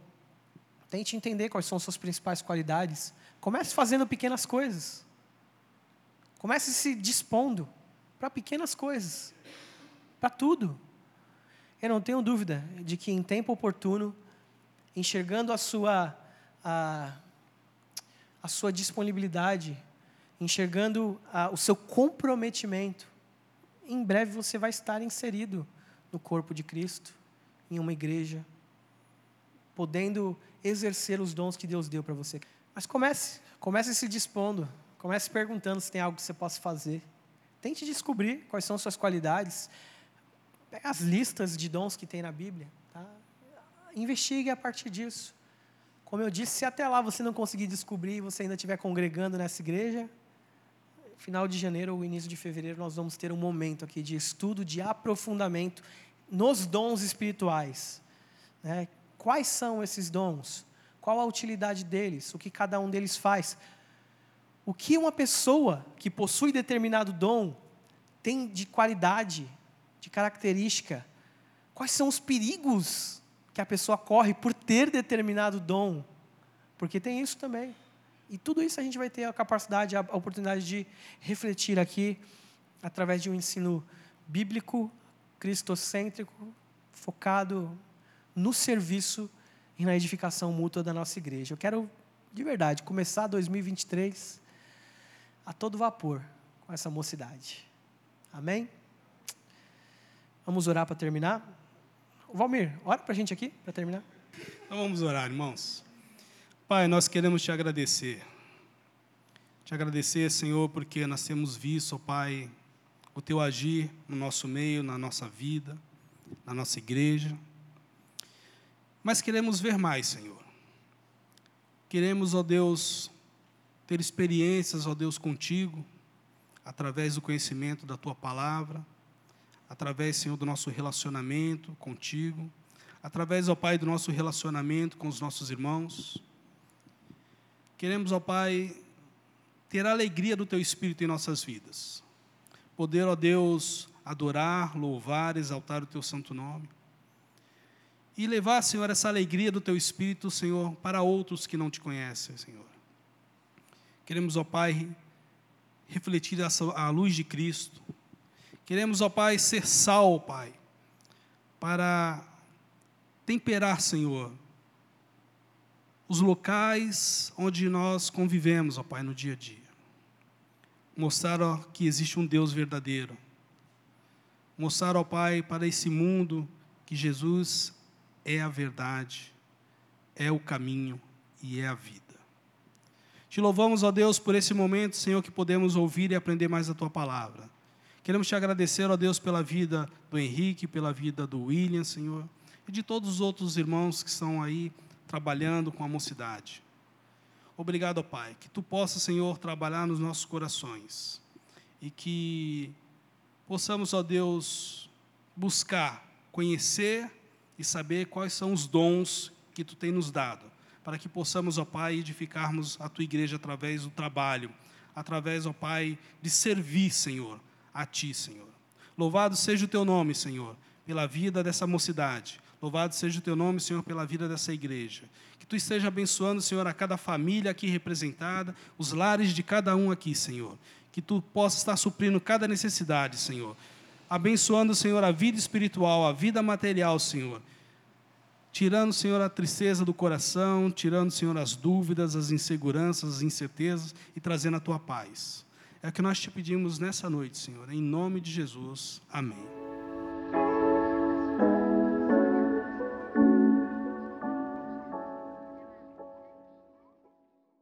tente entender quais são as suas principais qualidades. Comece fazendo pequenas coisas. Comece se dispondo para pequenas coisas, para tudo. Eu não tenho dúvida de que em tempo oportuno, enxergando a sua a, a sua disponibilidade, enxergando a, o seu comprometimento, em breve você vai estar inserido no corpo de Cristo, em uma igreja, podendo exercer os dons que Deus deu para você. Mas comece, comece se dispondo, comece perguntando se tem algo que você possa fazer. Tente descobrir quais são suas qualidades. Pegue as listas de dons que tem na Bíblia. Tá? Investigue a partir disso. Como eu disse, se até lá você não conseguir descobrir e você ainda estiver congregando nessa igreja, final de janeiro ou início de fevereiro, nós vamos ter um momento aqui de estudo, de aprofundamento nos dons espirituais. Né? Quais são esses dons? Qual a utilidade deles? O que cada um deles faz? O que uma pessoa que possui determinado dom tem de qualidade, de característica? Quais são os perigos que a pessoa corre por ter determinado dom? Porque tem isso também. E tudo isso a gente vai ter a capacidade, a oportunidade de refletir aqui, através de um ensino bíblico, cristocêntrico, focado no serviço e na edificação mútua da nossa igreja. Eu quero, de verdade, começar 2023 a todo vapor com essa mocidade. Amém? Vamos orar para terminar? Valmir, ora para a gente aqui, para terminar. Então vamos orar, irmãos. Pai, nós queremos te agradecer. Te agradecer, Senhor, porque nós temos visto, ó Pai, o teu agir no nosso meio, na nossa vida, na nossa igreja. Mas queremos ver mais, Senhor. Queremos, ó Deus, ter experiências, ó Deus, contigo, através do conhecimento da tua palavra, através, Senhor, do nosso relacionamento contigo, através, ó Pai, do nosso relacionamento com os nossos irmãos. Queremos, ó Pai, ter a alegria do Teu Espírito em nossas vidas. Poder, ó Deus, adorar, louvar, exaltar o Teu santo nome. E levar, Senhor, essa alegria do Teu Espírito, Senhor, para outros que não Te conhecem, Senhor. Queremos, ó Pai, refletir a luz de Cristo. Queremos, ó Pai, ser sal, Pai, para temperar, Senhor, os locais onde nós convivemos, ó Pai, no dia a dia. Mostrar ó, que existe um Deus verdadeiro. Mostrar, ó Pai, para esse mundo que Jesus é a verdade, é o caminho e é a vida. Te louvamos, ó Deus, por esse momento, Senhor, que podemos ouvir e aprender mais a tua palavra. Queremos te agradecer, ó Deus, pela vida do Henrique, pela vida do William, Senhor, e de todos os outros irmãos que estão aí trabalhando com a mocidade. Obrigado, Pai, que tu possa, Senhor, trabalhar nos nossos corações e que possamos, ó Deus, buscar, conhecer e saber quais são os dons que tu tem nos dado, para que possamos, ó Pai, edificarmos a tua igreja através do trabalho, através, ó Pai, de servir, Senhor, a ti, Senhor. Louvado seja o teu nome, Senhor, pela vida dessa mocidade. Louvado seja o teu nome, Senhor, pela vida dessa igreja. Que tu esteja abençoando, Senhor, a cada família aqui representada, os lares de cada um aqui, Senhor. Que tu possa estar suprindo cada necessidade, Senhor. Abençoando, Senhor, a vida espiritual, a vida material, Senhor. Tirando, Senhor, a tristeza do coração, tirando, Senhor, as dúvidas, as inseguranças, as incertezas e trazendo a tua paz. É o que nós te pedimos nessa noite, Senhor. Em nome de Jesus. Amém.